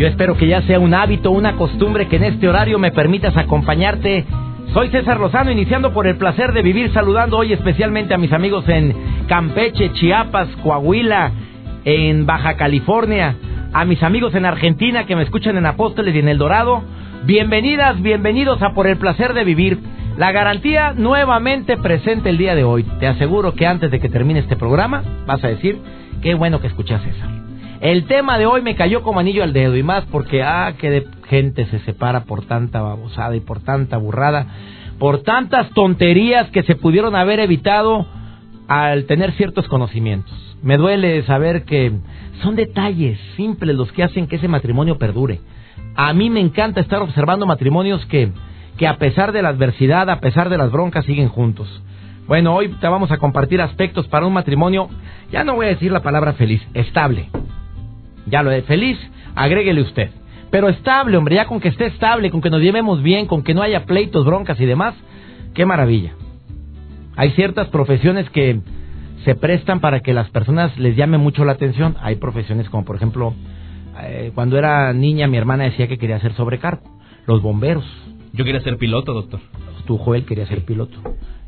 Yo espero que ya sea un hábito, una costumbre que en este horario me permitas acompañarte. Soy César Lozano, iniciando por el placer de vivir, saludando hoy especialmente a mis amigos en Campeche, Chiapas, Coahuila, en Baja California, a mis amigos en Argentina que me escuchan en Apóstoles y en El Dorado. Bienvenidas, bienvenidos a Por el placer de vivir. La garantía nuevamente presente el día de hoy. Te aseguro que antes de que termine este programa vas a decir, qué bueno que escuchas César. El tema de hoy me cayó como anillo al dedo y más porque, ah, que de gente se separa por tanta babosada y por tanta burrada, por tantas tonterías que se pudieron haber evitado al tener ciertos conocimientos. Me duele saber que son detalles simples los que hacen que ese matrimonio perdure. A mí me encanta estar observando matrimonios que, que a pesar de la adversidad, a pesar de las broncas, siguen juntos. Bueno, hoy te vamos a compartir aspectos para un matrimonio, ya no voy a decir la palabra feliz, estable. Ya lo de feliz, agréguele usted. Pero estable, hombre, ya con que esté estable, con que nos llevemos bien, con que no haya pleitos, broncas y demás, qué maravilla. Hay ciertas profesiones que se prestan para que las personas les llame mucho la atención. Hay profesiones como, por ejemplo, eh, cuando era niña mi hermana decía que quería ser sobrecargo. Los bomberos. Yo quería ser piloto, doctor. Tu Joel quería ser piloto.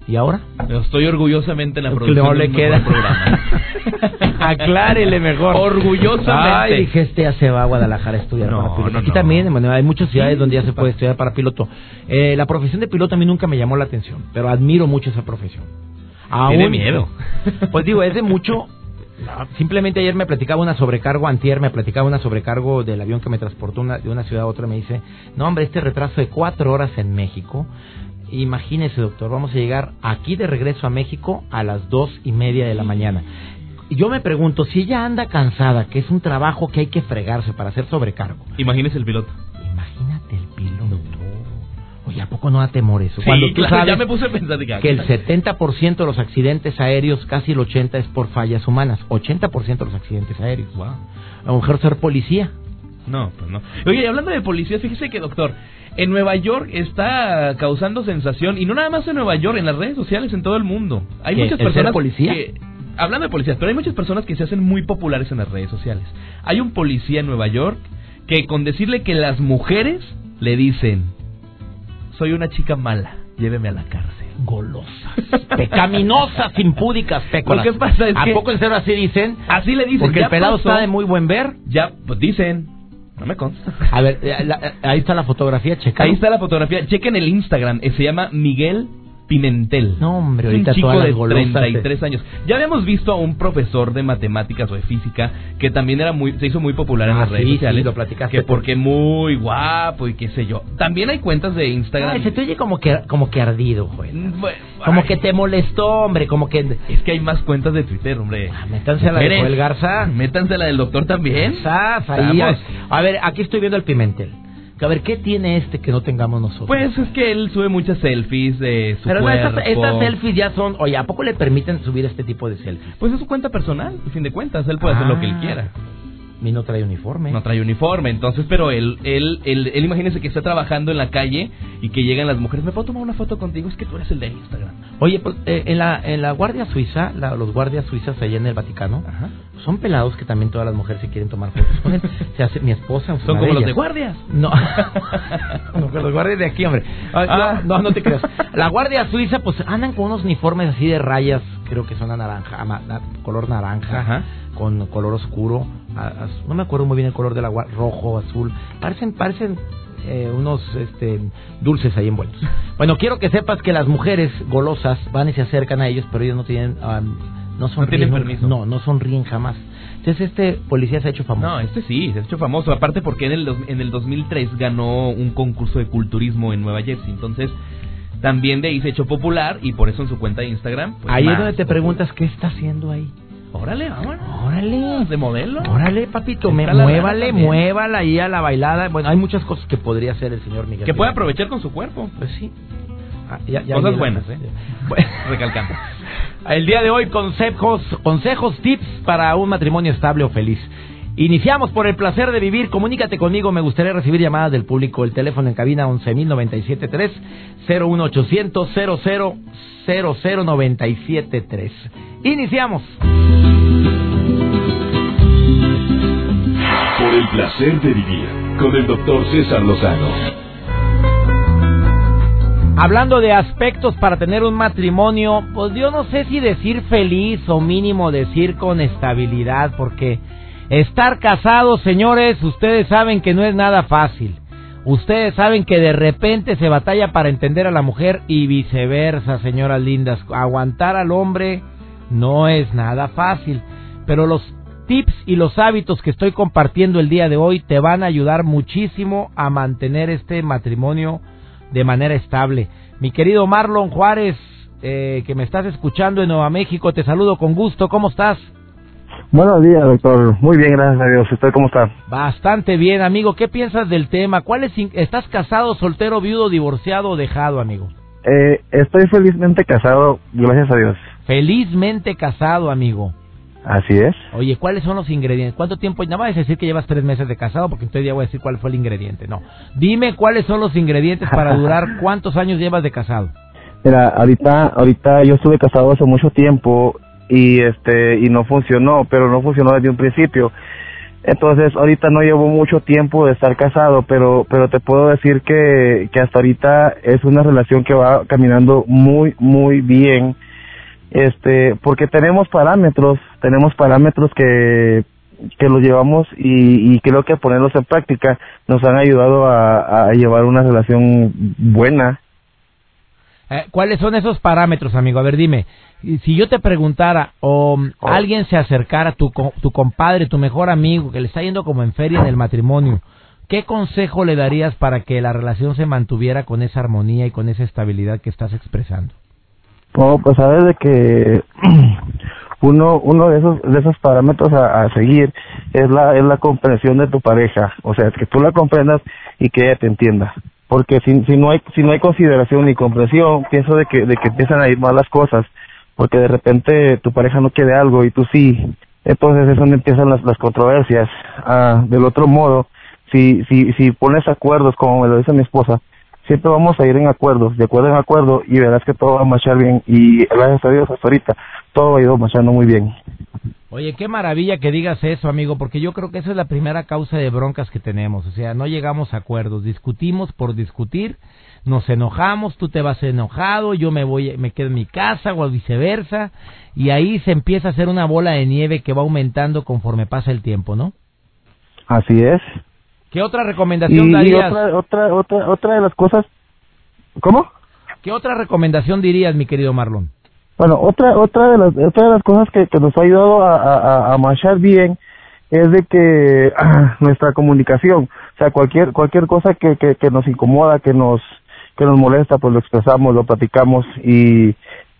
¿Y ahora? Estoy orgullosamente en la producción. No le queda. Aclárele mejor. Orgullosamente. Ay, dije, este ya se va a Guadalajara a estudiar No, para piloto. no, Aquí no. también, bueno, hay muchas ciudades donde ya se puede estudiar para piloto. Eh, la profesión de piloto a mí nunca me llamó la atención, pero admiro mucho esa profesión. Tiene miedo. Pues digo, es de mucho. Simplemente ayer me platicaba una sobrecargo, antier me platicaba una sobrecargo del avión que me transportó una- de una ciudad a otra. Me dice, no hombre, este retraso de cuatro horas en México. Imagínese, doctor, vamos a llegar aquí de regreso a México a las dos y media de la mañana. Yo me pregunto, si ella anda cansada, que es un trabajo que hay que fregarse para hacer sobrecargo. Imagínese el piloto. Imagínate el piloto. Oye, ¿a poco no da temor eso? Sí, Cuando tú claro, sabes ya me puse a pensar que el 70% de los accidentes aéreos, casi el 80% es por fallas humanas. 80% de los accidentes aéreos. Wow. A lo mejor ser policía. No, pues no. Oye, hablando de policías, fíjese que, doctor, en Nueva York está causando sensación, y no nada más en Nueva York, en las redes sociales en todo el mundo. Hay ¿Qué, muchas personas policía? que... Hablando de policías, pero hay muchas personas que se hacen muy populares en las redes sociales. Hay un policía en Nueva York que con decirle que las mujeres le dicen, soy una chica mala, lléveme a la cárcel. Golosas. Pecaminosas, impúdicas, pécolas. Que pasa es ¿A que- poco en serio así dicen? Así le dicen. Porque el pelado pasó. está de muy buen ver. Ya, pues dicen. No me consta. A ver, eh, la- eh, ahí está la fotografía, checa. Ahí está la fotografía. Chequen el Instagram. eh, Se llama Miguel Pimentel. No, hombre, Es un ahorita chico de golosas 33 años. Ya habíamos visto a un profesor de matemáticas o de física que también era muy, se hizo muy popular en Ah, las redes sí, sociales. sí, lo platicaste Que por- porque muy guapo y qué sé yo. También hay cuentas de Instagram. Ay, se te oye como que, como que ardido, güey. Mm, bueno, Como ay, que te molestó, hombre, como que... Es que hay más cuentas de Twitter, hombre. Ah, métanse a la de Joel Garza. Métanse a la del doctor también. Sas, ahí, a ver, aquí estoy viendo el Pimentel. A ver, ¿qué tiene este que no tengamos nosotros? Pues es que él sube muchas selfies de su Pero no, cuerpo. estas, estas selfies ya son... Oye, ¿a poco le permiten subir este tipo de selfies? Pues es su cuenta personal, a fin de cuentas. Él puede hacer lo que él Ah. quiera. Y no trae uniforme. No trae uniforme, entonces, pero él, él, él, él imagínese que está trabajando en la calle y que llegan las mujeres, ¿me puedo tomar una foto contigo? Es que tú eres el de Instagram. Oye, pues, eh, en, la, en la Guardia Suiza, la- los guardias suizas allá en el Vaticano, Ajá. son pelados que también todas las mujeres se quieren tomar fotos con él. Se hace, mi esposa... Son como los de guardias. No, los guardias de aquí, hombre. Ah, Ah. No, no, no te creas. La Guardia Suiza, pues andan con unos uniformes así de rayas, creo que son a naranja, ama- na- color naranja, Ajá. Con color oscuro. a- az- no me acuerdo muy bien el color de la gua- rojo, azul. Parecen, parecen eh, unos este, dulces ahí envueltos. Bueno, quiero que sepas que las mujeres golosas van y se acercan a ellos, pero ellos no tienen, ah, no sonríen. tienen nunca. permiso. No, no sonríen jamás. Entonces este policía se ha hecho famoso. No, este sí, se ha hecho famoso. Aparte porque en el, en el 2003 ganó un concurso de culturismo en Nueva Jersey. Entonces, también de ahí se ha hecho popular y por eso en su cuenta de Instagram. pues, ahí es donde te popular. preguntas qué está haciendo ahí. Órale, vámonos. Órale. De modelo. Órale, papito, me, muévale, muévala ahí a la bailada. Bueno, hay muchas cosas que podría hacer el señor Miguel. Que puede aprovechar con su cuerpo. Pues sí. Ah, ya- ya Cosas buenas, ¿eh? Bueno, Recalcando. El día de hoy, consejos, consejos, tips para un matrimonio estable o feliz. Iniciamos por el placer de vivir. Comunícate conmigo. Me gustaría recibir llamadas del público. El teléfono en cabina 11.097.3 01800 00 00973. Iniciamos. Por el placer de vivir con el doctor César Lozano. Hablando de aspectos para tener un matrimonio, pues yo no sé si decir feliz o mínimo decir con estabilidad, porque estar casados, señores, ustedes saben que no es nada fácil. Ustedes saben que de repente se batalla para entender a la mujer y viceversa, señoras lindas. Aguantar al hombre no es nada fácil, pero los tips y los hábitos que estoy compartiendo el día de hoy te van a ayudar muchísimo a mantener este matrimonio de manera estable. Mi querido Marlon Juárez, eh, que me estás escuchando en Nueva México, te saludo con gusto. ¿Cómo estás? Buenos días, doctor. Muy bien, gracias a Dios. ¿Usted cómo está? Bastante bien, amigo. ¿Qué piensas del tema? ¿Cuál es, ¿Estás casado, soltero, viudo, divorciado o dejado, amigo? Eh, estoy felizmente casado, gracias a Dios. Felizmente casado, amigo. Así es. Oye, ¿cuáles son los ingredientes? ¿Cuánto tiempo? No vas a decir que llevas tres meses de casado porque entonces ya voy a decir cuál fue el ingrediente. No. Dime cuáles son los ingredientes para durar. ¿Cuántos años llevas de casado? Mira, ahorita, ahorita yo estuve casado hace mucho tiempo y este y no funcionó, pero no funcionó desde un principio. Entonces, ahorita no llevo mucho tiempo de estar casado, pero pero te puedo decir que que hasta ahorita es una relación que va caminando muy muy bien. Este, porque tenemos parámetros, tenemos parámetros que que los llevamos y, y creo que ponerlos en práctica nos han ayudado a, llevar una relación buena. Eh, ¿Cuáles son esos parámetros, amigo? A ver, dime. Y Si yo te preguntara o mm, Oh. alguien se acercara, tu, tu compadre, tu mejor amigo, que le está yendo como en feria en el matrimonio, ¿qué consejo le darías para que la relación se mantuviera con esa armonía y con esa estabilidad que estás expresando? No, pues sabes de que uno uno de esos de esos parámetros a, a seguir es la es la comprensión de tu pareja, o sea, que tú la comprendas y que ella te entienda. Porque si, si no hay si no hay consideración ni comprensión, pienso de que de que empiezan a ir mal las cosas, porque de repente tu pareja no quiere algo y tú sí. Entonces es donde empiezan las, las controversias. Ah, del otro modo, si si si pones acuerdos como me lo dice mi esposa, siempre vamos a ir en acuerdos, de acuerdo en acuerdo, y verás que todo va a marchar bien. Y gracias a Dios, hasta ahorita, todo ha ido marchando muy bien. Oye, qué maravilla que digas eso, amigo, porque yo creo que esa es la primera causa de broncas que tenemos. O sea, no llegamos a acuerdos, discutimos por discutir, nos enojamos, tú te vas enojado, yo me voy, me quedo en mi casa o viceversa, y ahí se empieza a hacer una bola de nieve que va aumentando conforme pasa el tiempo, ¿no? Así es. ¿Qué otra recomendación y darías? otra, otra, otra, otra de las cosas, ¿cómo? ¿Qué otra recomendación dirías, mi querido Marlon? Bueno, otra, otra de las, otra de las cosas que, que nos ha ayudado a, a, a- a marchar bien es de que ah, nuestra comunicación, o sea, cualquier, cualquier cosa que, que, que nos incomoda, que nos, que nos molesta, pues lo expresamos, lo platicamos y,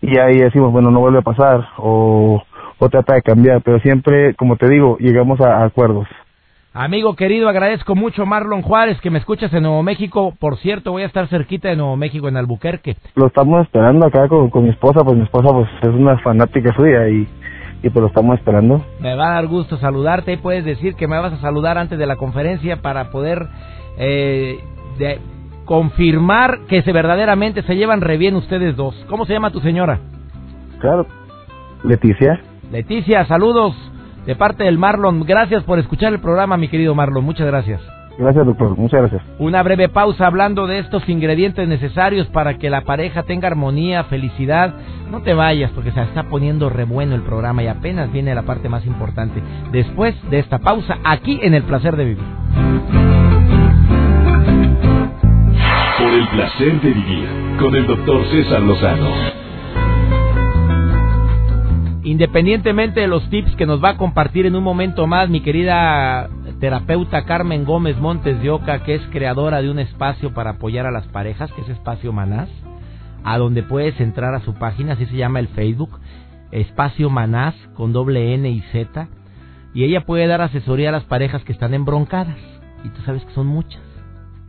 y ahí decimos, bueno, no vuelve a pasar o, o trata de cambiar, pero siempre, como te digo, llegamos a, a acuerdos. Amigo querido, agradezco mucho Marlon Juárez que me escuchas en Nuevo México. Por cierto, voy a estar cerquita de Nuevo México en Albuquerque. Lo estamos esperando acá con, con mi esposa, pues mi esposa pues es una fanática suya y, y pues lo estamos esperando. Me va a dar gusto saludarte y puedes decir que me vas a saludar antes de la conferencia para poder eh, de- confirmar que se verdaderamente se llevan re bien ustedes dos. ¿Cómo se llama tu señora? Claro. Leticia. Leticia, saludos de parte del Marlon. Gracias por escuchar el programa, mi querido Marlon. Muchas gracias. Gracias, doctor. Muchas gracias. Una breve pausa hablando de estos ingredientes necesarios para que la pareja tenga armonía, felicidad. No te vayas porque se está poniendo re bueno el programa y apenas viene la parte más importante. Después de esta pausa, aquí en El Placer de Vivir. Por el placer de vivir con el doctor César Lozano. Independientemente de los tips que nos va a compartir en un momento más mi querida terapeuta Carmen Gómez Montes de Oca, que es creadora de un espacio para apoyar a las parejas, que es Espacio Manás, a donde puedes entrar a su página, así se llama el Facebook, espacio Manás con doble N y Z y ella puede dar asesoría a las parejas que están embroncadas y tú sabes que son muchas.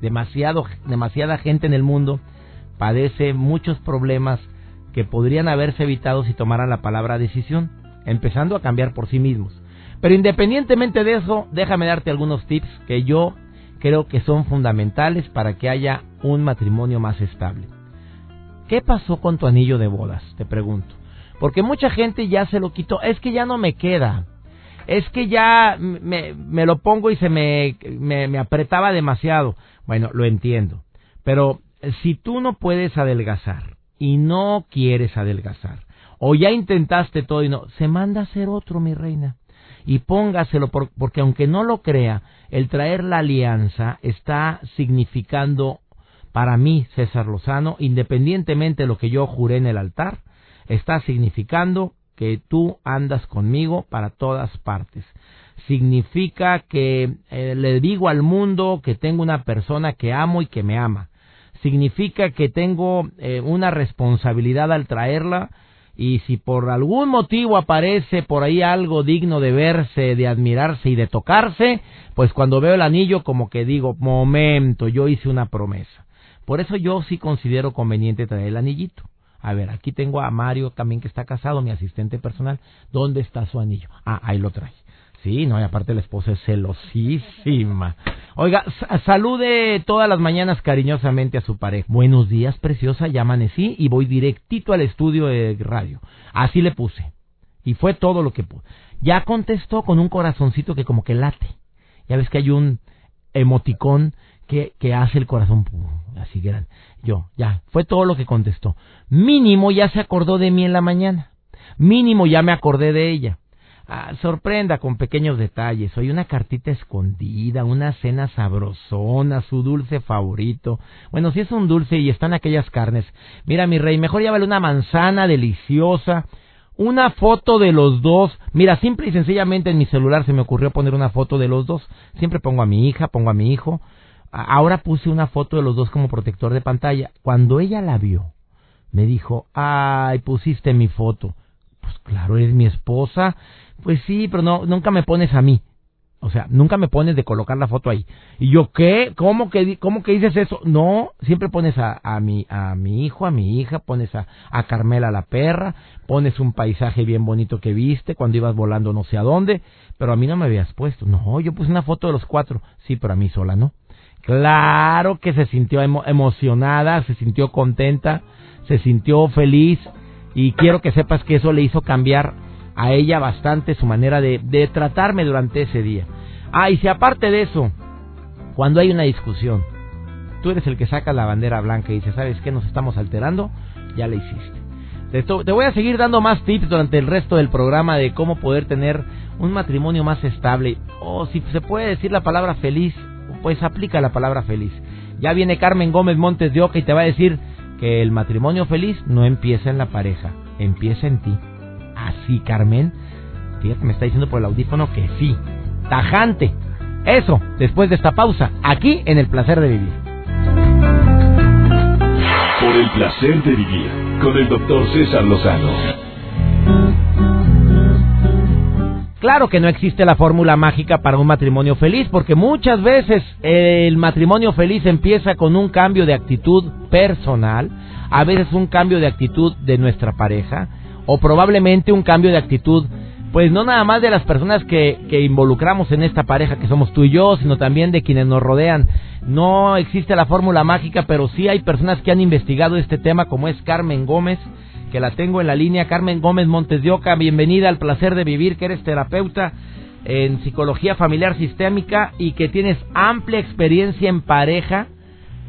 Demasiado demasiada gente en el mundo padece muchos problemas que podrían haberse evitado si tomaran la palabra decisión, empezando a cambiar por sí mismos. Pero independientemente de eso, déjame darte algunos tips que yo creo que son fundamentales para que haya un matrimonio más estable. ¿Qué pasó con tu anillo de bodas? Te pregunto. Porque mucha gente ya se lo quitó. Es que ya no me queda. Es que ya me, me lo pongo y se me, me, me apretaba demasiado. Bueno, lo entiendo. Pero si tú no puedes adelgazar y no quieres adelgazar, o ya intentaste todo y no, se manda a hacer otro, mi reina. Y póngaselo, porque aunque no lo crea, el traer la alianza está significando para mí, César Lozano, independientemente de lo que yo juré en el altar, está significando que tú andas conmigo para todas partes. Significa que eh, le digo al mundo que tengo una persona que amo y que me ama. Significa que tengo eh, una responsabilidad al traerla y si por algún motivo aparece por ahí algo digno de verse, de admirarse y de tocarse, pues cuando veo el anillo como que digo, momento, yo hice una promesa. Por eso yo sí considero conveniente traer el anillito. A ver, aquí tengo a Mario también que está casado, mi asistente personal. ¿Dónde está su anillo? Ah, ahí lo trae. Sí, no, y aparte la esposa es celosísima. Oiga, salude todas las mañanas cariñosamente a su pareja. Buenos días, preciosa, ya amanecí y voy directito al estudio de radio. Así le puse. Y fue todo lo que pude. Ya contestó con un corazoncito que como que late. Ya ves que hay un emoticón que, que hace el corazón así grande. Yo, ya, fue todo lo que contestó. Mínimo ya se acordó de mí en la mañana. Mínimo ya me acordé de ella. Ah, sorprenda con pequeños detalles. Hoy una cartita escondida, una cena sabrosona, su dulce favorito. Bueno, si es un dulce y están aquellas carnes. Mira, mi rey, mejor llévale una manzana deliciosa. Una foto de los dos. Mira, simple y sencillamente en mi celular se me ocurrió poner una foto de los dos. Siempre pongo a mi hija, pongo a mi hijo. Ahora puse una foto de los dos como protector de pantalla. Cuando ella la vio, me dijo, ay, pusiste mi foto. Pues claro, eres mi esposa. Pues sí, pero no, nunca me pones a mí. O sea, nunca me pones de colocar la foto ahí. Y yo, ¿qué? ¿Cómo que, cómo que dices eso? No, siempre pones a, a, mi, a mi hijo, a mi hija, pones a, a Carmela la perra, pones un paisaje bien bonito que viste cuando ibas volando no sé a dónde, pero a mí no me habías puesto. No, yo puse una foto de los cuatro. Sí, pero a mí sola no. Claro que se sintió emocionada, se sintió contenta, se sintió feliz y quiero que sepas que eso le hizo cambiar a ella bastante su manera de, de tratarme durante ese día. Ah, y si aparte de eso, cuando hay una discusión, tú eres el que saca la bandera blanca y dice, ¿sabes qué? Nos estamos alterando, ya la hiciste. Te voy a seguir dando más tips durante el resto del programa de cómo poder tener un matrimonio más estable. O si se puede decir la palabra feliz, pues aplica la palabra feliz. Ya viene Carmen Gómez Montes de Oca y te va a decir el matrimonio feliz no empieza en la pareja, empieza en ti. Así, Carmen. Fíjate, me está diciendo por el audífono que sí. Tajante. Eso, después de esta pausa, aquí en el placer de vivir. Por el placer de vivir, con el doctor César Lozano. Claro que no existe la fórmula mágica para un matrimonio feliz, porque muchas veces el matrimonio feliz empieza con un cambio de actitud personal, a veces un cambio de actitud de nuestra pareja, o probablemente un cambio de actitud, pues no nada más de las personas que, que involucramos en esta pareja que somos tú y yo, sino también de quienes nos rodean. No existe la fórmula mágica, pero sí hay personas que han investigado este tema, como es Carmen Gómez, que la tengo en la línea. Carmen Gómez Montes de Oca, bienvenida al placer de vivir, que eres terapeuta en psicología familiar sistémica y que tienes amplia experiencia en pareja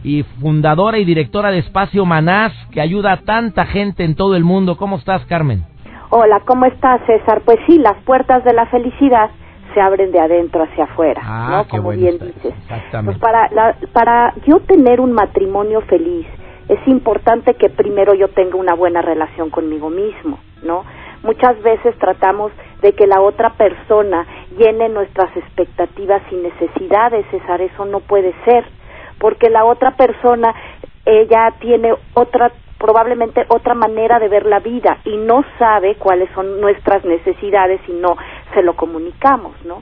y fundadora y directora de Espacio Manás, que ayuda a tanta gente en todo el mundo. ¿Cómo estás, Carmen? Hola, ¿cómo estás, César? Pues sí, las puertas de la felicidad se abren de adentro hacia afuera, ah, ¿no? Como bien dices. Pues para, para yo tener un matrimonio feliz, es importante que primero yo tenga una buena relación conmigo mismo, ¿no? Muchas veces tratamos de que la otra persona llene nuestras expectativas y necesidades, César, eso no puede ser, porque la otra persona ella tiene otra probablemente otra manera de ver la vida y no sabe cuáles son nuestras necesidades y no se lo comunicamos, ¿no?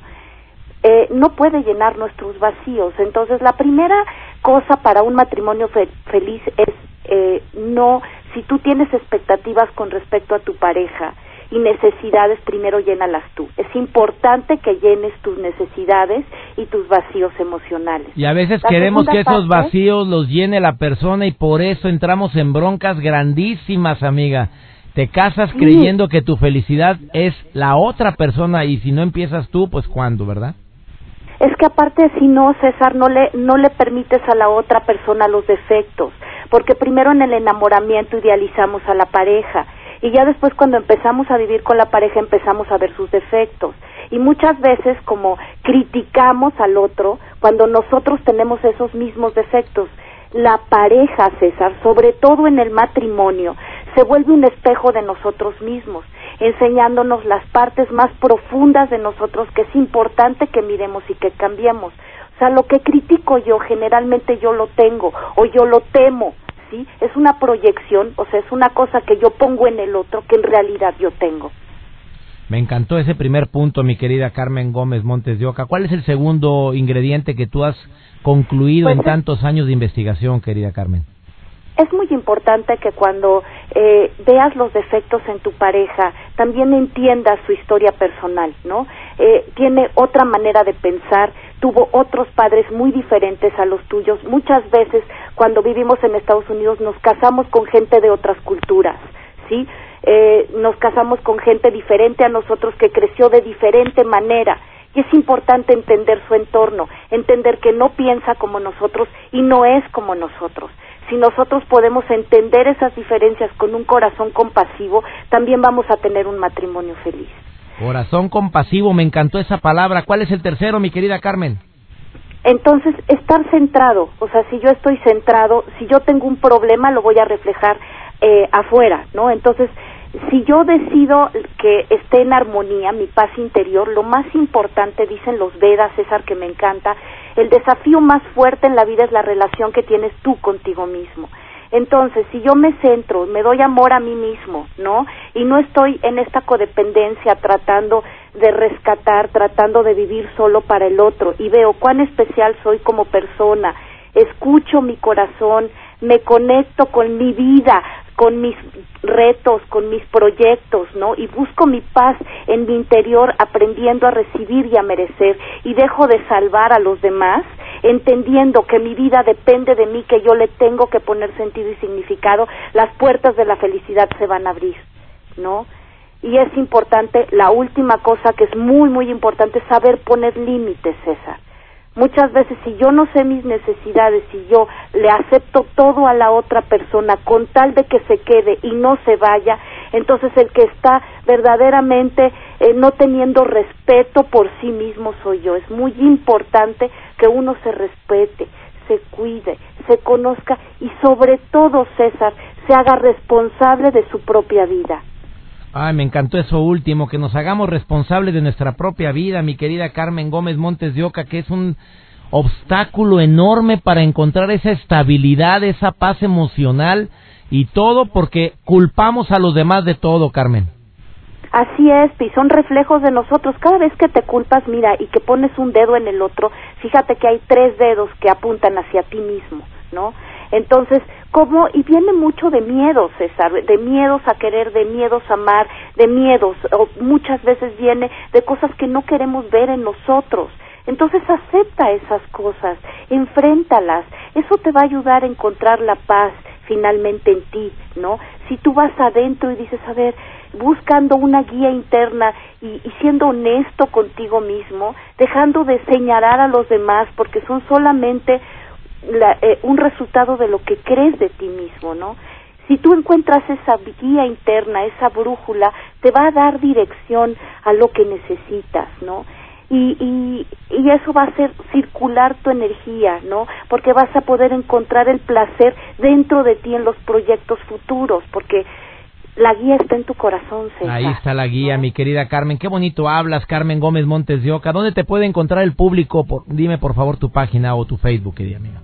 Eh, no puede llenar nuestros vacíos. Entonces, la primera cosa para un matrimonio feliz es eh, no, si tú tienes expectativas con respecto a tu pareja y necesidades, primero llénalas tú. Es importante que llenes tus necesidades y tus vacíos emocionales. Y a veces queremos que esos vacíos los llene la persona y por eso entramos en broncas grandísimas, amiga. Te casas creyendo que tu felicidad es la otra persona y si no empiezas tú, pues cuándo, ¿verdad? Es que aparte si no, César, no le, no le permites a la otra persona los defectos, porque primero en el enamoramiento idealizamos a la pareja y ya después cuando empezamos a vivir con la pareja empezamos a ver sus defectos y muchas veces como criticamos al otro cuando nosotros tenemos esos mismos defectos. La pareja, César, sobre todo en el matrimonio, se vuelve un espejo de nosotros mismos enseñándonos las partes más profundas de nosotros que es importante que miremos y que cambiemos. O sea, lo que critico yo generalmente yo lo tengo o yo lo temo, ¿sí? Es una proyección, o sea, es una cosa que yo pongo en el otro que en realidad yo tengo. Me encantó ese primer punto, mi querida Carmen Gómez Montes de Oca. ¿Cuál es el segundo ingrediente que tú has concluido en pues tantos años de investigación, querida Carmen? Es muy importante que cuando eh, veas los defectos en tu pareja, también entiendas su historia personal, ¿no? Eh, tiene otra manera de pensar, tuvo otros padres muy diferentes a los tuyos. Muchas veces cuando vivimos en Estados Unidos nos casamos con gente de otras culturas, ¿sí? Eh, nos casamos con gente diferente a nosotros que creció de diferente manera. Y es importante entender su entorno, entender que no piensa como nosotros y no es como nosotros si nosotros podemos entender esas diferencias con un corazón compasivo, también vamos a tener un matrimonio feliz. Corazón compasivo, me encantó esa palabra. ¿Cuál es el tercero, mi querida Carmen? Entonces, estar centrado, o sea, si yo estoy centrado, si yo tengo un problema, lo voy a reflejar eh, afuera, ¿no? Entonces, si yo decido que esté en armonía mi paz interior, lo más importante, dicen los Vedas, César, que me encanta, el desafío más fuerte en la vida es la relación que tienes tú contigo mismo. Entonces, si yo me centro, me doy amor a mí mismo, ¿no? Y no estoy en esta codependencia tratando de rescatar, tratando de vivir solo para el otro y veo cuán especial soy como persona, escucho mi corazón, me conecto con mi vida, con mis retos, con mis proyectos, ¿no? Y busco mi paz en mi interior aprendiendo a recibir y a merecer y dejo de salvar a los demás, entendiendo que mi vida depende de mí, que yo le tengo que poner sentido y significado, las puertas de la felicidad se van a abrir, ¿no? Y es importante, la última cosa que es muy, muy importante, saber poner límites, César Muchas veces si yo no sé mis necesidades, si yo le acepto todo a la otra persona con tal de que se quede y no se vaya, entonces el que está verdaderamente eh, no teniendo respeto por sí mismo soy yo. Es muy importante que uno se respete, se cuide, se conozca y sobre todo, César, se haga responsable de su propia vida. Ay, me encantó eso último, que nos hagamos responsables de nuestra propia vida, mi querida Carmen Gómez Montes de Oca, que es un obstáculo enorme para encontrar esa estabilidad, esa paz emocional y todo porque culpamos a los demás de todo, Carmen. Así es, y son reflejos de nosotros. Cada vez que te culpas, mira, y que pones un dedo en el otro, fíjate que hay tres dedos que apuntan hacia ti mismo, ¿no? Entonces, ¿cómo? Y viene mucho de miedo, César, de miedos a querer, de miedos a amar, de miedos, o muchas veces viene de cosas que no queremos ver en nosotros. Entonces acepta esas cosas, enfréntalas, eso te va a ayudar a encontrar la paz finalmente en ti, ¿no? Si tú vas adentro y dices, a ver, buscando una guía interna y, siendo honesto contigo mismo, dejando de señalar a los demás porque son solamente eh, un resultado de lo que crees de ti mismo, ¿no? Si tú encuentras esa guía interna, esa brújula, te va a dar dirección a lo que necesitas, ¿no? Y, y, y, eso va a hacer circular tu energía, ¿no? Porque vas a poder encontrar el placer dentro de ti en los proyectos futuros, porque la guía está en tu corazón, César. Ahí está la guía, mi querida Carmen. Qué bonito hablas, Carmen Gómez Montes de Oca. ¿Dónde te puede encontrar el público? dime, por favor, tu página o tu Facebook, querida amiga.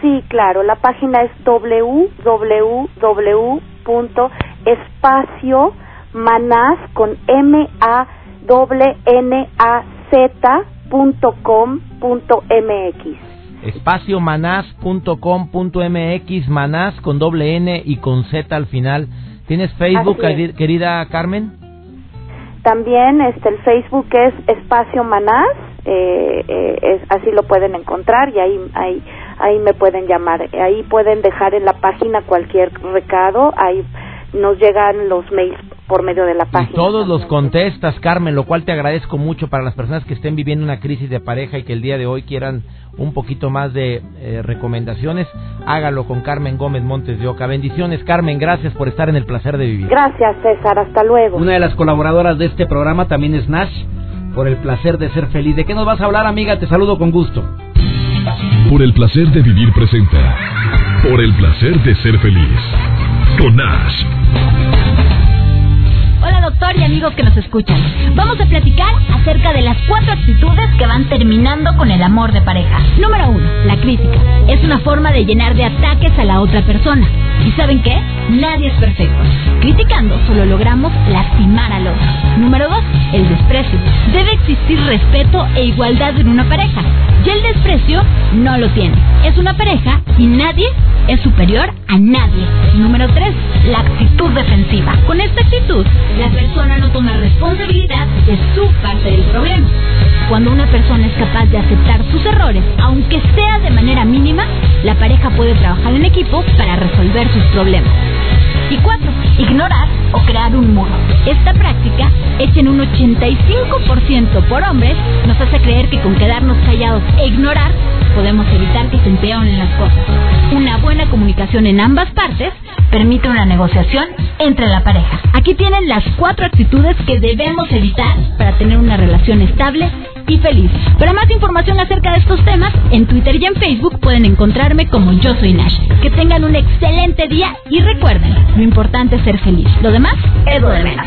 Sí, claro, la página es www.espaciomanaz con m a n a z.com.mx. Espaciomanaz.com.mx, manaz con doble N y con Z al final. ¿Tienes Facebook, querida Carmen? También este, el Facebook es Espacio Manaz, eh, eh, es, así lo pueden encontrar y ahí, ahí, ahí me pueden llamar. Ahí pueden dejar en la página cualquier recado, ahí nos llegan los mails por medio de la página. Y todos los contestas, Carmen, lo cual te agradezco mucho para las personas que estén viviendo una crisis de pareja y que el día de hoy quieran un poquito más de eh, recomendaciones, hágalo con Carmen Gómez Montes de Oca. Bendiciones, Carmen, gracias por estar en el placer de vivir. Gracias, César, hasta luego. Una de las colaboradoras de este programa también es Nash, por el placer de ser feliz. ¿De qué nos vas a hablar, amiga? Te saludo con gusto. Por el placer de vivir presenta. Por el placer de ser feliz. Con Nash. Hola doctor y amigos que nos escuchan. Vamos a platicar acerca de las cuatro actitudes que van terminando con el amor de pareja. Número uno, la crítica. Es una forma de llenar de ataques a la otra persona. ¿Y saben qué? Nadie es perfecto. Criticando solo logramos lastimar al otro. Número dos, el desprecio. Debe existir respeto e igualdad en una pareja. El desprecio no lo tiene. Es una pareja y nadie es superior a nadie. Número tres, la actitud defensiva. Con esta actitud la persona no toma responsabilidad de su parte del problema. Cuando una persona es capaz de aceptar sus errores, aunque sea de manera mínima, la pareja puede trabajar en equipo para resolver sus problemas. Y cuatro, ignorar o crear un muro. Esta práctica, hecha en un 85% por hombres, nos hace creer que con quedarnos callados e ignorar, podemos evitar que se empeoren las cosas. Una buena comunicación en ambas partes permite una negociación entre la pareja. Aquí tienen las cuatro actitudes que debemos evitar para tener una relación estable y feliz. Para más información acerca de estos temas, en Twitter y en Facebook pueden encontrarme como Yo Soy Nash. Que tengan un excelente día y recuerden, lo importante es ser feliz. Lo demás es lo de menos.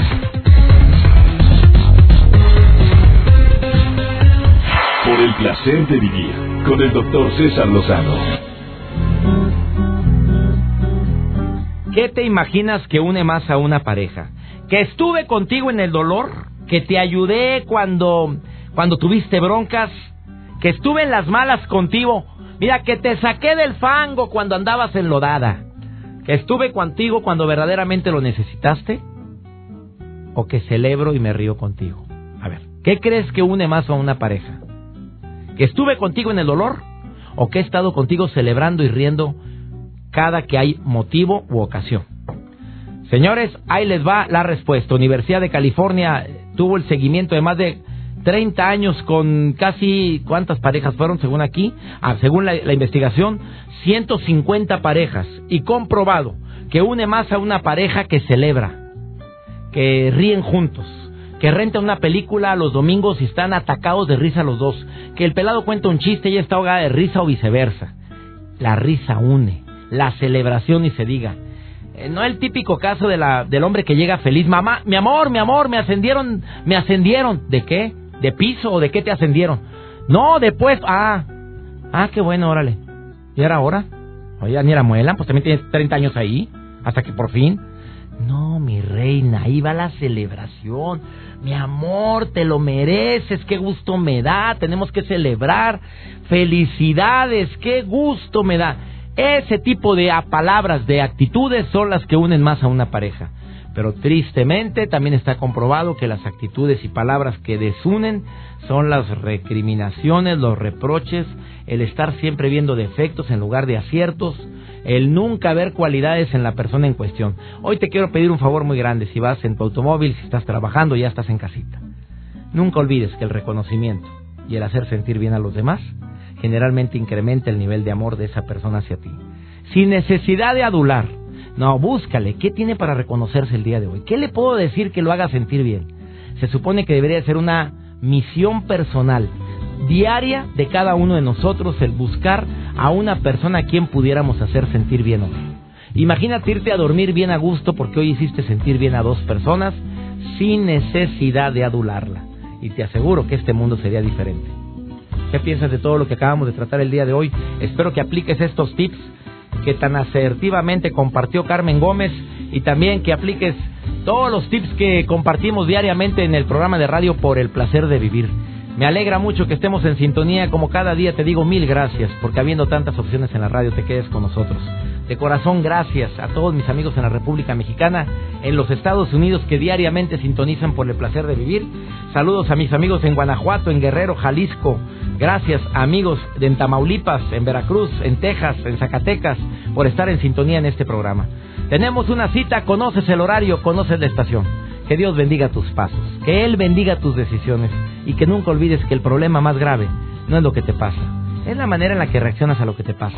Por el placer de vivir con el doctor César Lozano. ¿Qué te imaginas que une más a una pareja? Que estuve contigo en el dolor, que te ayudé cuando cuando tuviste broncas, que estuve en las malas contigo, mira, que te saqué del fango cuando andabas enlodada, que estuve contigo cuando verdaderamente lo necesitaste, o que celebro y me río contigo. A ver, ¿qué crees que une más a una pareja? ¿Que estuve contigo en el dolor? ¿O que he estado contigo celebrando y riendo cada que hay motivo u ocasión? Señores, ahí les va la respuesta. Universidad de California tuvo el seguimiento de más de 30 años con casi, ¿cuántas parejas fueron según aquí? Ah, según la, la, investigación, 150 parejas. Y comprobado que une más a una pareja que celebra, que ríen juntos, que renta una película los domingos y están atacados de risa los dos, que el pelado cuenta un chiste y está ahogada de risa o viceversa. La risa une, la celebración y se diga. Eh, no el típico caso de la, del hombre que llega feliz, mamá, mi amor, mi amor, me ascendieron, me ascendieron. ¿De qué? ¿De piso o de qué te ascendieron? No, después. Ah, ah, qué bueno, órale. ¿Y era ahora? Oye, ni era muela, pues también tienes 30 años ahí. Hasta que por fin. No, mi reina, ahí va la celebración. Mi amor, te lo mereces, qué gusto me da, tenemos que celebrar. Felicidades, qué gusto me da. Ese tipo de palabras, de actitudes son las que unen más a una pareja. Pero tristemente también está comprobado que las actitudes y palabras que desunen son las recriminaciones, los reproches, el estar siempre viendo defectos en lugar de aciertos, el nunca ver cualidades en la persona en cuestión. Hoy te quiero pedir un favor muy grande, si vas en tu automóvil, si estás trabajando, ya estás en casita. Nunca olvides que el reconocimiento y el hacer sentir bien a los demás generalmente incrementa el nivel de amor de esa persona hacia ti. Sin necesidad de adular, no, búscale. ¿Qué tiene para reconocerse el día de hoy? ¿Qué le puedo decir que lo haga sentir bien? Se supone que debería ser una misión personal, diaria de cada uno de nosotros, el buscar a una persona a quien pudiéramos hacer sentir bien hoy. Imagínate irte a dormir bien a gusto porque hoy hiciste sentir bien a dos personas sin necesidad de adularla. Y te aseguro que este mundo sería diferente. ¿Qué piensas de todo lo que acabamos de tratar el día de hoy? Espero que apliques estos tips que tan asertivamente compartió Carmen Gómez y también que apliques todos los tips que compartimos diariamente en el programa de radio por el placer de vivir. Me alegra mucho que estemos en sintonía, como cada día te digo mil gracias, porque habiendo tantas opciones en la radio te quedes con nosotros. De corazón, gracias a todos mis amigos en la República Mexicana, en los Estados Unidos que diariamente sintonizan por el placer de vivir. Saludos a mis amigos en Guanajuato, en Guerrero, Jalisco. Gracias amigos de en Tamaulipas, en Veracruz, en Texas, en Zacatecas, por estar en sintonía en este programa. Tenemos una cita, conoces el horario, conoces la estación. Que Dios bendiga tus pasos, que Él bendiga tus decisiones y que nunca olvides que el problema más grave no es lo que te pasa, es la manera en la que reaccionas a lo que te pasa.